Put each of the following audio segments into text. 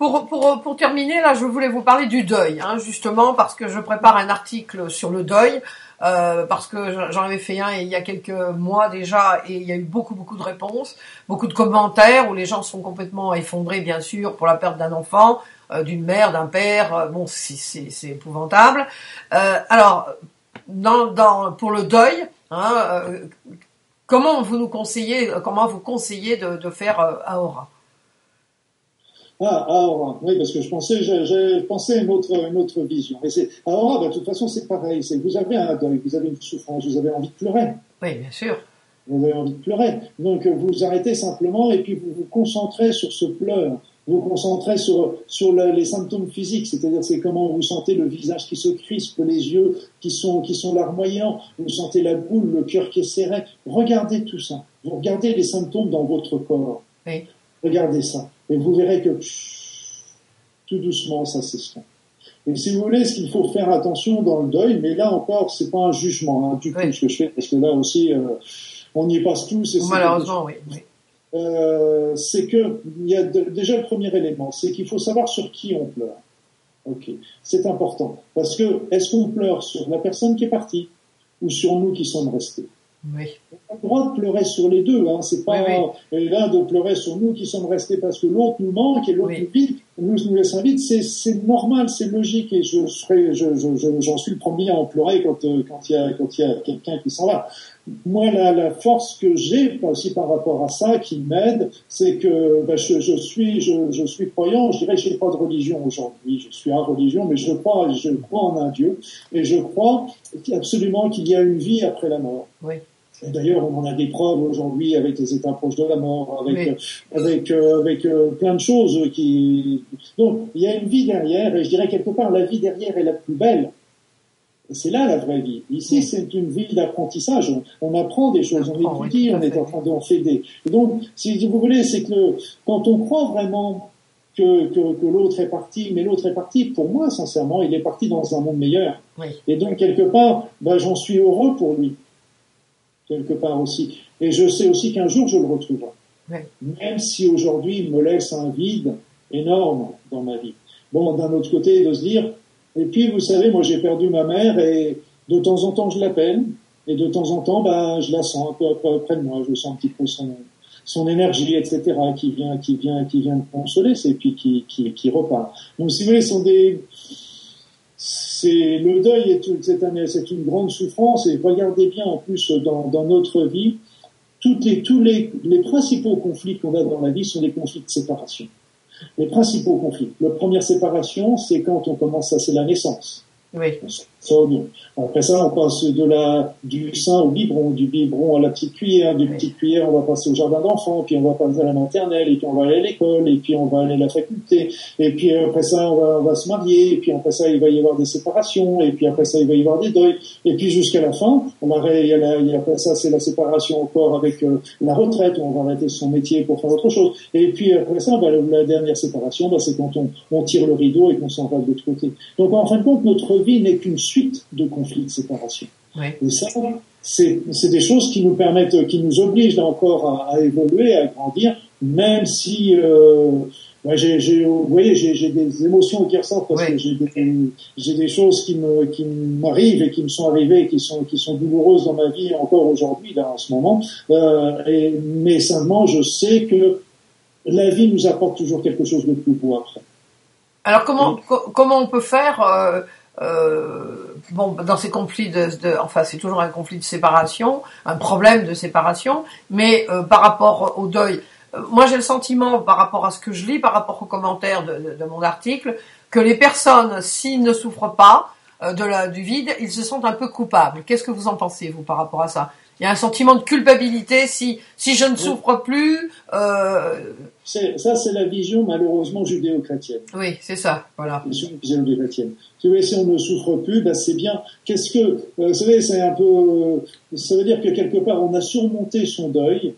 pour, pour, pour terminer, là, je voulais vous parler du deuil, hein, justement, parce que je prépare un article sur le deuil, euh, parce que j'en avais fait un il y a quelques mois déjà, et il y a eu beaucoup, beaucoup de réponses, beaucoup de commentaires, où les gens sont complètement effondrés, bien sûr, pour la perte d'un enfant, euh, d'une mère, d'un père, euh, bon, c'est épouvantable. Euh, alors, dans, dans, pour le deuil, hein, comment vous nous conseillez, comment vous conseillez de, de faire Aora ah, Aora, oui, parce que je pensais, j'ai pensé à une autre, une autre vision. Et c'est, Aora, bah, de toute façon, c'est pareil. C'est, vous avez un deuil, vous avez une souffrance, vous avez envie de pleurer. Oui, bien sûr. Vous avez envie de pleurer. Donc, vous arrêtez simplement et puis vous vous concentrez sur ce pleur. Vous vous concentrez sur, sur les symptômes physiques, c'est-à-dire c'est comment vous sentez le visage qui se crispe, les yeux qui sont, qui sont larmoyants, vous sentez la boule, le cœur qui est serré. Regardez tout ça. Vous regardez les symptômes dans votre corps. Oui. Regardez ça. Et vous verrez que tout doucement, ça s'estompe. Et si vous voulez, ce qu'il faut faire attention dans le deuil, mais là encore, c'est pas un jugement hein, du coup ce que je fais, parce que là aussi, euh, on y passe tous. Malheureusement, oui. Euh, c'est que il y a déjà le premier élément, c'est qu'il faut savoir sur qui on pleure. Ok, c'est important parce que est-ce qu'on pleure sur la personne qui est partie ou sur nous qui sommes restés? Oui. On a le droit de pleurer sur les deux. Hein. C'est pas l'un de pleurer sur nous qui sommes restés parce que l'autre nous manque et l'autre nous vide, nous nous laisse vide. C'est, c'est normal, c'est logique et je serai, je, je, j'en suis le premier à en pleurer quand euh, quand il y a quand il y a quelqu'un qui s'en va. Moi, la, la force que j'ai aussi par rapport à ça, qui m'aide, c'est que ben, je, je, suis je, je suis croyant. Je dirais, j'ai pas de religion aujourd'hui. Je suis à religion, mais je crois je crois en un Dieu et je crois absolument qu'il y a une vie après la mort. Oui. D'ailleurs, on en a des preuves aujourd'hui avec les états proches de la mort, avec euh, avec euh, avec euh, plein de choses qui. Donc, il y a une vie derrière, et je dirais quelque part la vie derrière est la plus belle. C'est là la vraie vie. Ici, c'est une vie d'apprentissage. On, apprend des choses, on, étudie, on est en train d'en. Et donc, si vous voulez, c'est que quand on croit vraiment que, que, que l'autre est parti, mais l'autre est parti, pour moi, sincèrement, il est parti dans un monde meilleur. Et donc, quelque part, ben, j'en suis heureux pour lui quelque part aussi. Et je sais aussi qu'un jour je le retrouverai. Même si aujourd'hui il me laisse un vide énorme dans ma vie. Bon, d'un autre côté, de se dire, et puis vous savez, moi j'ai perdu ma mère et de temps en temps je l'appelle et de temps en temps, ben, je la sens un peu près de moi, je sens un petit peu son, son énergie, etc., qui vient, qui vient, qui vient me consoler, et puis qui, qui, qui repart. Donc si vous voulez, ce sont des, le deuil est, c'est une grande souffrance et regardez bien en plus dans, notre vie, tous les, les principaux conflits qu'on a dans la vie sont des conflits de séparation. Les principaux conflits. La première séparation, c'est quand on commence à, c'est la naissance. Oui. Après ça, on passe de la, du sein au biberon, du biberon à la petite cuillère, du petite cuillère, on va passer au jardin d'enfants, puis on va passer à la maternelle, et puis on va aller à l'école, et puis on va aller à la faculté, et puis après ça, on va, on va se marier, et puis après ça, il va y avoir des séparations, et puis après ça, il va y avoir des deuils, et puis jusqu'à la fin, on va, il y a la, il y a, après ça, c'est la séparation encore avec euh, la retraite, on va arrêter son métier pour faire autre chose, et puis après ça, bah, la dernière séparation, bah, c'est quand on, on tire le rideau et qu'on s'en va de l'autre côté. Donc en fin de compte, notre vie n'est qu'une suite de conflits de séparation. Et ça, c'est des choses qui nous permettent, qui nous obligent encore à, évoluer, à grandir, même si, euh, j'ai, vous voyez, j'ai des émotions qui ressortent parce que j'ai des, des, choses qui me, qui m'arrivent et qui me sont arrivées, et qui sont, qui sont douloureuses dans ma vie encore aujourd'hui, là, en ce moment. Euh, et, mais simplement, je sais que la vie nous apporte toujours quelque chose de plus beau après. Alors comment, comment on peut faire euh, bon, dans ces conflits de, de enfin c'est toujours un conflit de séparation, un problème de séparation, mais euh, par rapport au deuil, euh, moi j'ai le sentiment par rapport à ce que je lis, par rapport aux commentaires de, de, mon article, que les personnes, s'ils ne souffrent pas euh, de la, du vide, ils se sentent un peu coupables. Qu'est-ce que vous en pensez vous par rapport à ça? Il y a un sentiment de culpabilité si si je ne souffre plus. Euh... Ça, c'est la vision malheureusement judéo-chrétienne. Oui, c'est ça, voilà. La vision judéo-chrétienne. Si on ne souffre plus, ben c'est bien. Qu'est-ce que, euh, vous savez, c'est un peu, ça veut dire que quelque part on a surmonté son deuil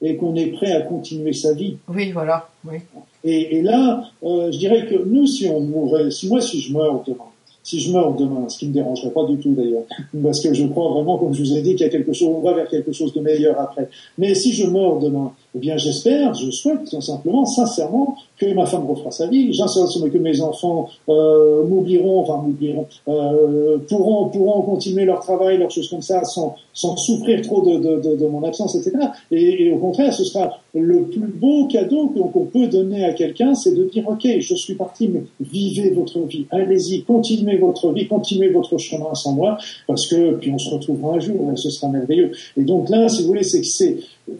et qu'on est prêt à continuer sa vie. Oui, voilà. Oui. Et, et là, euh, je dirais que nous, si on mourait, si moi, si je meurs demain, si je meurs demain, ce qui me dérangerait pas du tout d'ailleurs, parce que je crois vraiment, comme je vous ai dit, qu'il y a quelque chose, on va vers quelque chose de meilleur après. Mais si je meurs demain, eh bien, j'espère, je souhaite tout simplement, sincèrement, que ma femme refera sa vie, que mes enfants euh, m'oublieront, enfin m'oublieront, euh, pourront pourront continuer leur travail, leurs choses comme ça, sans sans souffrir trop de, de, de, mon absence, etc. Et, et, au contraire, ce sera le plus beau cadeau qu'on peut donner à quelqu'un, c'est de dire ok, je suis parti, mais vivez votre vie, allez-y, continuez votre vie, continuez votre chemin sans moi, parce que puis on se retrouvera un jour, ce sera merveilleux. Et donc là, si vous voulez, c'est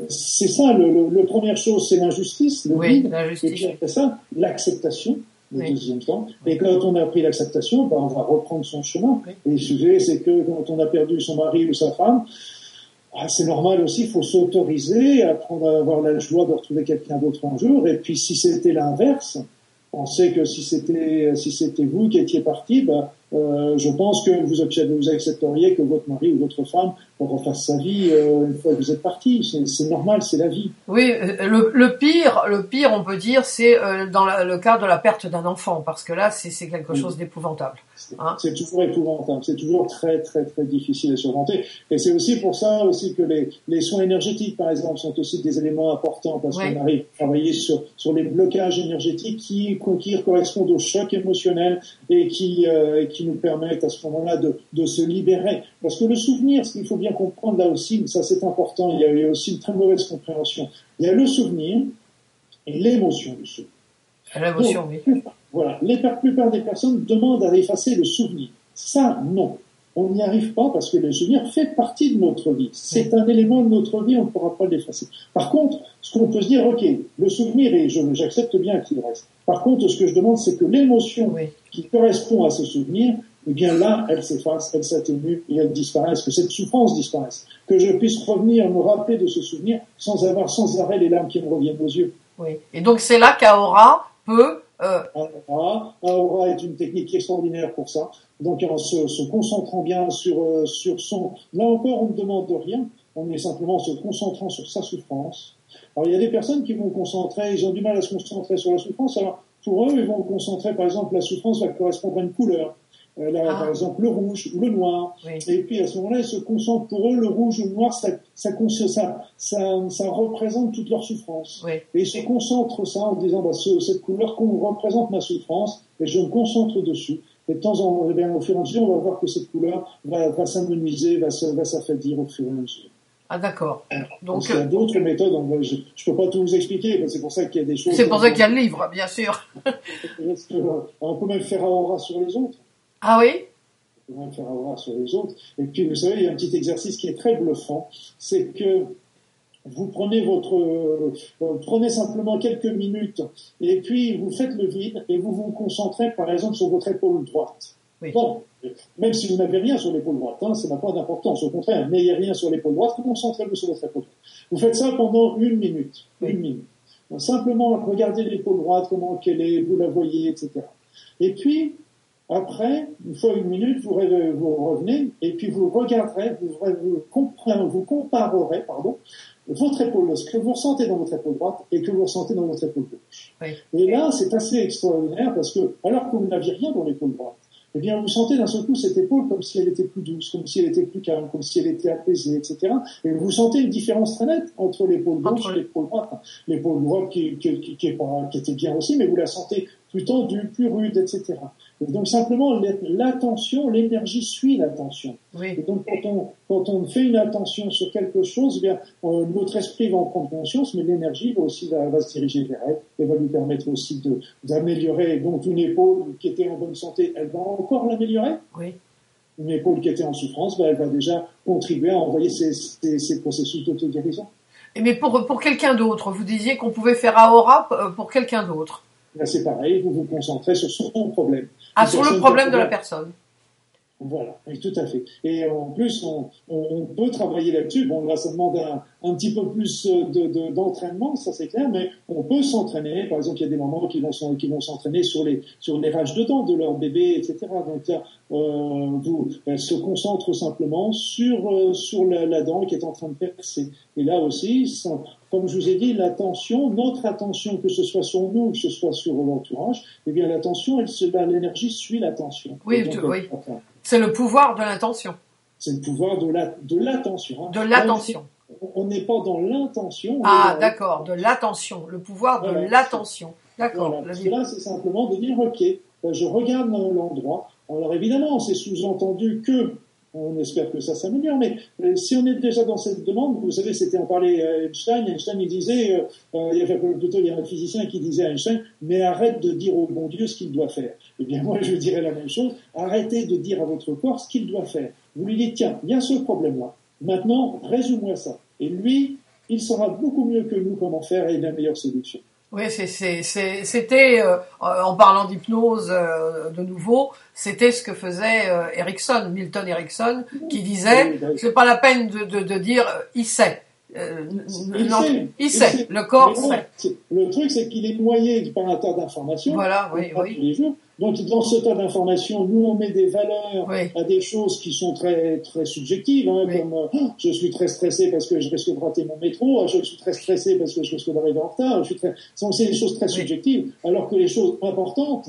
c'est ça, le, le, première chose, c'est l'injustice, le oui, vide, et puis après ça, l'acceptation, le deuxième temps. Et quand on a pris l'acceptation, ben, on va reprendre son chemin. Et le sujet, c'est que quand on a perdu son mari ou sa femme, ah, c'est normal aussi, il faut s'autoriser, apprendre à avoir la joie de retrouver quelqu'un d'autre un jour. Et puis si c'était l'inverse, on sait que si c'était si c'était vous qui étiez parti, ben, euh, je pense que vous, vous accepteriez que votre mari ou votre femme refasse sa vie euh, une fois que vous êtes parti. C'est normal, c'est la vie. Oui, euh, le, le, pire, le pire, on peut dire, c'est euh, dans la, le cas de la perte d'un enfant, parce que là, c'est quelque chose d'épouvantable. Hein c'est toujours épouvantable, c'est toujours très très très difficile à surmonter. Et c'est aussi pour ça aussi que les, les soins énergétiques, par exemple, sont aussi des éléments importants parce qu'on arrive à travailler sur sur les blocages énergétiques qui qui correspondent au choc émotionnel et qui qui nous permettent à ce moment-là de, de se libérer. Parce que le souvenir, ce qu'il faut bien comprendre là aussi, ça c'est important, il y, a, il y a aussi une très mauvaise compréhension. Il y a le souvenir et l'émotion du souvenir. L'émotion, oui. Voilà, les plupart des personnes demandent à effacer le souvenir. Ça, non. On n'y arrive pas parce que le souvenir fait partie de notre vie. C'est un élément de notre vie, on ne pourra pas l'effacer. Par contre, ce qu'on peut se dire, ok, le souvenir, et j'accepte bien qu'il reste. Par contre, ce que je demande, c'est que l'émotion qui correspond à ce souvenir, eh bien là, elle s'efface, elle s'atténue et elle disparaît, que cette souffrance disparaisse. Que je puisse revenir, me rappeler de ce souvenir sans avoir sans arrêt les larmes qui me reviennent aux yeux. Oui. Et donc c'est là qu'Aora peut euh... Aura, Aura est une technique extraordinaire pour ça. Donc en se, se concentrant bien sur, euh, sur son... Là encore, on ne demande rien, on est simplement en se concentrant sur sa souffrance. Alors il y a des personnes qui vont concentrer, ils ont du mal à se concentrer sur la souffrance, alors pour eux, ils vont concentrer, par exemple, la souffrance va correspondre à une couleur. Euh, là, ah. par exemple, le rouge ou le noir. Oui. Et puis à ce moment-là, ils se concentrent pour eux, le rouge ou le noir, ça, ça, ça, ça, ça représente toute leur souffrance. Oui. Et ils se concentrent ça en disant, bah, ce, cette couleur qu'on représente ma souffrance, et je me concentre dessus. Et de temps en temps, au fur et à mesure, on va voir que cette couleur va, va s'amenuiser, va, va s'affadir au fur et à mesure. Ah d'accord. Donc il y a d'autres méthodes. je ne peux pas tout vous expliquer. C'est pour ça qu'il y a des choses. C'est pour ça qu'il y a le livre, bien sûr. on peut même faire aura sur les autres? Ah oui? On peut même faire aura sur les autres. Et puis vous savez, il y a un petit exercice qui est très bluffant. C'est que vous prenez votre, euh, prenez simplement quelques minutes et puis vous faites le vide et vous vous concentrez par exemple sur votre épaule droite. Oui. Bon, même si vous n'avez rien sur l'épaule droite, hein, ça n'a pas d'importance. Au contraire, n'ayez rien sur l'épaule droite, concentrez-vous sur votre épaule droite. Vous faites ça pendant une minute. Oui. Une minute. Donc, simplement, regardez l'épaule droite, comment qu'elle est, vous la voyez, etc. Et puis, après, une fois une minute, vous, vous revenez, et puis vous regarderez, vous, vous, vous comparerez, pardon, votre épaule, ce que vous ressentez dans votre épaule droite et que vous ressentez dans votre épaule gauche. Oui. Et là, c'est assez extraordinaire parce que, alors que vous n'aviez rien dans l'épaule droite, eh bien, vous sentez d'un seul coup cette épaule comme si elle était plus douce, comme si elle était plus calme, comme si elle était apaisée, etc. Et vous sentez une différence très nette entre l'épaule gauche et l'épaule droite. L'épaule droite qui, qui, qui, qui, qui était bien aussi, mais vous la sentez plus tendue, plus rude, etc. Et donc simplement, l'attention, l'énergie suit l'attention. Oui. Et donc quand on, quand on fait une attention sur quelque chose, eh bien euh, notre esprit va en prendre conscience, mais l'énergie va aussi va, va, se diriger vers elle et va lui permettre aussi d'améliorer. Donc une épaule qui était en bonne santé, elle va encore l'améliorer? Oui. Une épaule qui était en souffrance, ben, elle va déjà contribuer à envoyer ces, ces, ces processus d'auto-guérison. Mais pour, pour quelqu'un d'autre, vous disiez qu'on pouvait faire Aora pour quelqu'un d'autre. C'est pareil, vous vous concentrez sur son problème. Ah, sur le problème de la personne. Voilà, oui, tout à fait. Et en plus, on, on, on peut travailler là-dessus. Bon, là, ça demande un, un petit peu plus de, d'entraînement, de, ça c'est clair, mais on peut s'entraîner. Par exemple, il y a des mamans qui vont, qui vont s'entraîner sur les, sur les rages de dents de leur bébé, etc. Donc, euh, vous, elles se concentrent simplement sur, euh, sur la, la, dent qui est en train de percer. Et là aussi, ça, comme je vous ai dit, l'attention, notre attention, que ce soit sur nous, que ce soit sur l'entourage, eh bien, l'attention, l'énergie suit l'attention. Oui, donc, oui. C'est le pouvoir de l'intention. C'est le pouvoir de la, de l'attention. Hein. De l'attention. on n'est pas dans l'intention. Ah, d'accord, de l'attention, le pouvoir de l'attention. D'accord. Voilà. Là, c'est simplement de dire, ok, ben, je regarde l'endroit. Alors évidemment, c'est sous-entendu que on espère que ça s'améliore, mais euh, si on est déjà dans cette demande, vous savez, c'était en parlait Einstein. Einstein, il disait, euh, euh, il y avait plutôt il y a un physicien qui disait à Einstein, mais arrête de dire au bon Dieu ce qu'il doit faire. Eh bien, moi, je dirais la même chose. Arrêtez de dire à votre corps ce qu'il doit faire. Vous lui dites, tiens, il y a ce problème-là. Maintenant, résume-moi ça. Et lui, il saura beaucoup mieux que nous comment faire et la meilleure solution. Oui, c'était euh, en parlant d'hypnose euh, de nouveau, c'était ce que faisait euh, Erickson, Milton Erickson, qui disait c'est pas la peine de, de, de dire il sait. il, non, sait, il, sait, le corps sait. Le truc, c'est qu'il est noyé par un tas d'informations. Voilà, oui, oui. Tous les jours. Donc dans ce tas d'informations, nous on met des valeurs à des choses qui sont très très subjectives, hein, comme euh, je suis très stressé parce que je risque de rater mon métro, ah, je suis très stressé parce que je risque d'arriver en retard, je suis très... c'est des choses très subjectives, alors que les choses importantes,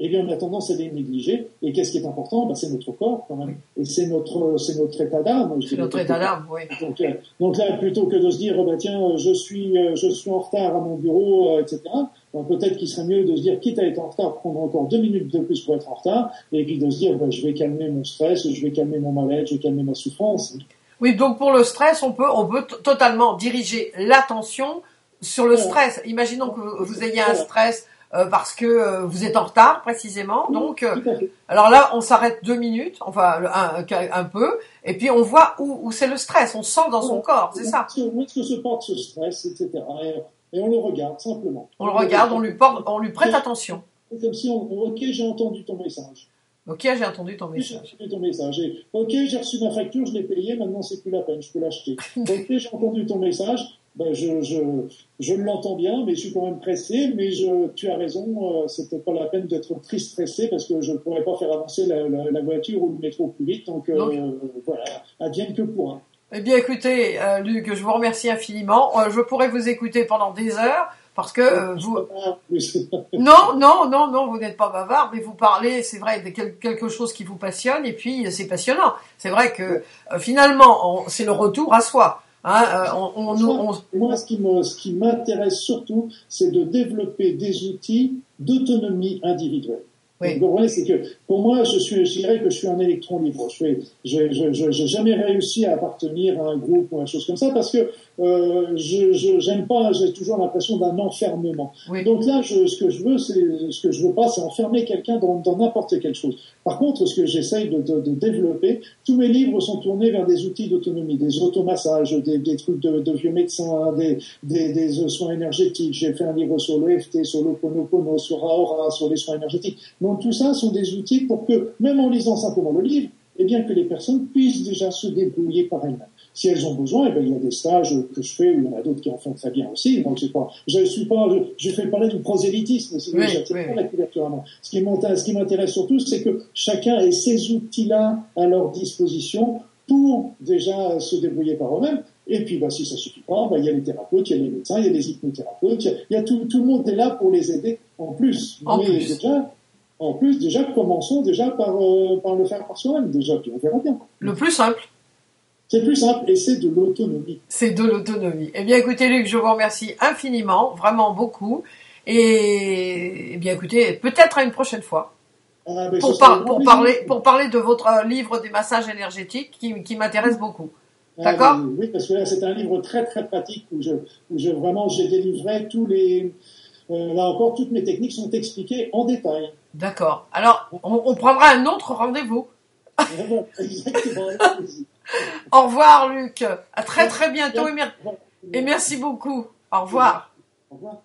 eh bien, on a tendance à les négliger. Et qu'est-ce qui est important? Ben, C'est notre corps, quand même. Et c'est notre, c'est notre état d'âme. C'est notre état d'âme, oui. Donc, euh, donc, là, plutôt que de se dire, bah, tiens, je suis, euh, je suis en retard à mon bureau, etc., ben, peut-être qu'il serait mieux de se dire, quitte à être en retard, prendre encore deux minutes de plus pour être en retard, et puis de se dire, ben, je vais calmer mon stress, je vais calmer mon mal-être, je vais calmer ma souffrance. Oui, donc pour le stress, on peut, on peut totalement diriger l'attention sur le stress. Imaginons que vous ayez un stress euh, parce que euh, vous êtes en retard précisément. Donc, euh, alors là, on s'arrête deux minutes, enfin un, un, peu, et puis on voit où, où c'est le stress. On sent dans son corps, c'est ça. Où est-ce que se porte ce stress, etc. Et, on le regarde simplement. On le regarde, on lui porte, on lui prête attention. C'est comme si on, ok, j'ai entendu ton message. Ok, j'ai entendu ton message. J'ai ton message. ok, j'ai reçu ma facture, je l'ai payée, maintenant c'est plus la peine, je peux l'acheter. ok, j'ai entendu ton message, ben je, je, je l'entends bien, mais je suis quand même pressé. Mais je, tu as raison, euh, c'était pas la peine d'être très stressé parce que je ne pourrais pas faire avancer la, la, la, voiture ou le métro plus vite. Donc, euh, voilà, advienne que pourra. Eh bien, écoutez, euh, Luc, je vous remercie infiniment. Euh, je pourrais vous écouter pendant des heures parce que euh, vous. non, non, non, non, vous n'êtes pas bavard, mais vous parlez, c'est vrai, de quelque chose qui vous passionne et puis c'est passionnant. C'est vrai que finalement, c'est le retour à soi. Hein, euh, on, on, moi, qui, me, ce qui m'intéresse surtout, c'est de développer des outils d'autonomie individuelle. Oui. Vous comprenez, c'est que pour moi, je suis, je dirais que je suis un électron libre. Je n'ai je, je, je, jamais réussi à appartenir à un groupe ou à chose comme ça parce que euh, je j'aime pas, j'ai toujours l'impression d'un enfermement. Oui. Donc là, je, ce que je veux, c'est ce que je veux pas, c'est enfermer quelqu'un dans n'importe quelle chose. Par contre, ce que j'essaye de, de, de, développer, tous mes livres sont tournés vers des outils d'autonomie, des automassages, des, des trucs de, de, vieux médecins, des, des, des, soins énergétiques. J'ai fait un livre sur l'EFT, sur l'Oponopono, sur Aora, sur les soins énergétiques. Donc tout ça sont des outils pour que, même en lisant simplement le livre, eh bien que les personnes puissent déjà se débrouiller par elles-mêmes. Si elles ont besoin, eh bien, il y a des stages que je fais, où il y en a d'autres qui en font très bien aussi. Donc, pas, je suis pas, je, fais parler du prosélytisme, c'est oui, oui. pas la couverture à moi. Ce qui m'intéresse surtout, c'est que chacun ait ces outils-là à leur disposition pour déjà se débrouiller par eux-mêmes. Et puis, bah, si ça suffit pas, bah, il y a les thérapeutes, il y a les médecins, il y a les hypnothérapeutes, il y a, tout, tout, le monde est là pour les aider en plus. En plus. déjà, en plus, déjà, commençons déjà par, euh, par le faire par soi-même, déjà, puis on verra bien. Le plus simple. C'est plus simple et c'est de l'autonomie. C'est de l'autonomie. Eh bien, écoutez, Luc, je vous remercie infiniment, vraiment beaucoup. Et, eh bien, écoutez, peut-être à une prochaine fois. Ah, pour, par, pour parler, pour parler de votre livre des massages énergétiques qui, qui m'intéresse beaucoup. Ah, D'accord? oui, parce que là, c'est un livre très, très pratique où je, où je vraiment, j'ai délivré tous les, euh, là encore, toutes mes techniques sont expliquées en détail. D'accord. Alors, on, on prendra un autre rendez-vous. Au revoir, Luc. À très très bientôt et, mer et merci beaucoup. Au revoir. Au revoir.